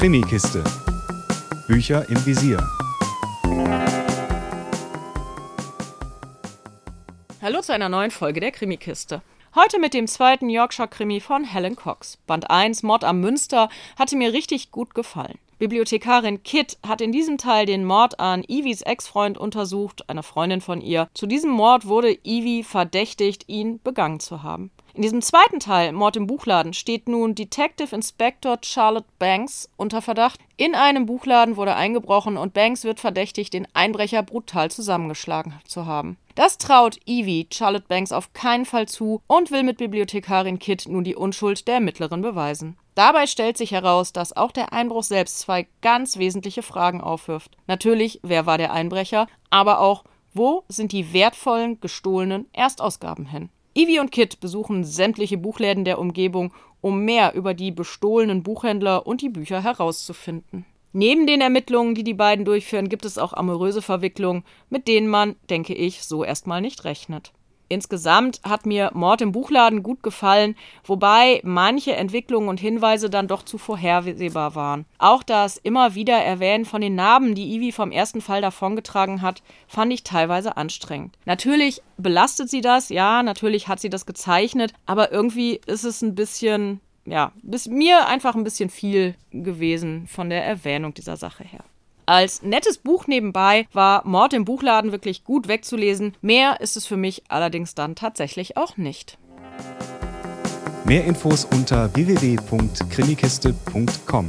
Krimikiste. Bücher im Visier. Hallo zu einer neuen Folge der Krimikiste. Heute mit dem zweiten Yorkshire-Krimi von Helen Cox. Band 1, Mord am Münster, hatte mir richtig gut gefallen. Bibliothekarin Kit hat in diesem Teil den Mord an Ivis Ex-Freund untersucht, einer Freundin von ihr. Zu diesem Mord wurde Ivy verdächtigt, ihn begangen zu haben. In diesem zweiten Teil, Mord im Buchladen, steht nun Detective Inspector Charlotte Banks unter Verdacht. In einem Buchladen wurde eingebrochen und Banks wird verdächtigt, den Einbrecher brutal zusammengeschlagen zu haben. Das traut Evie Charlotte Banks auf keinen Fall zu und will mit Bibliothekarin Kit nun die Unschuld der Ermittlerin beweisen. Dabei stellt sich heraus, dass auch der Einbruch selbst zwei ganz wesentliche Fragen aufwirft. Natürlich, wer war der Einbrecher, aber auch, wo sind die wertvollen gestohlenen Erstausgaben hin? Ivy und Kit besuchen sämtliche Buchläden der Umgebung, um mehr über die bestohlenen Buchhändler und die Bücher herauszufinden. Neben den Ermittlungen, die die beiden durchführen, gibt es auch amoröse Verwicklungen, mit denen man, denke ich, so erstmal nicht rechnet. Insgesamt hat mir Mord im Buchladen gut gefallen, wobei manche Entwicklungen und Hinweise dann doch zu vorhersehbar waren. Auch das immer wieder Erwähnen von den Narben, die Ivy vom ersten Fall davongetragen hat, fand ich teilweise anstrengend. Natürlich belastet sie das, ja, natürlich hat sie das gezeichnet, aber irgendwie ist es ein bisschen, ja, bis mir einfach ein bisschen viel gewesen von der Erwähnung dieser Sache her. Als nettes Buch nebenbei war Mord im Buchladen wirklich gut wegzulesen. Mehr ist es für mich allerdings dann tatsächlich auch nicht. Mehr Infos unter www.krimikiste.com.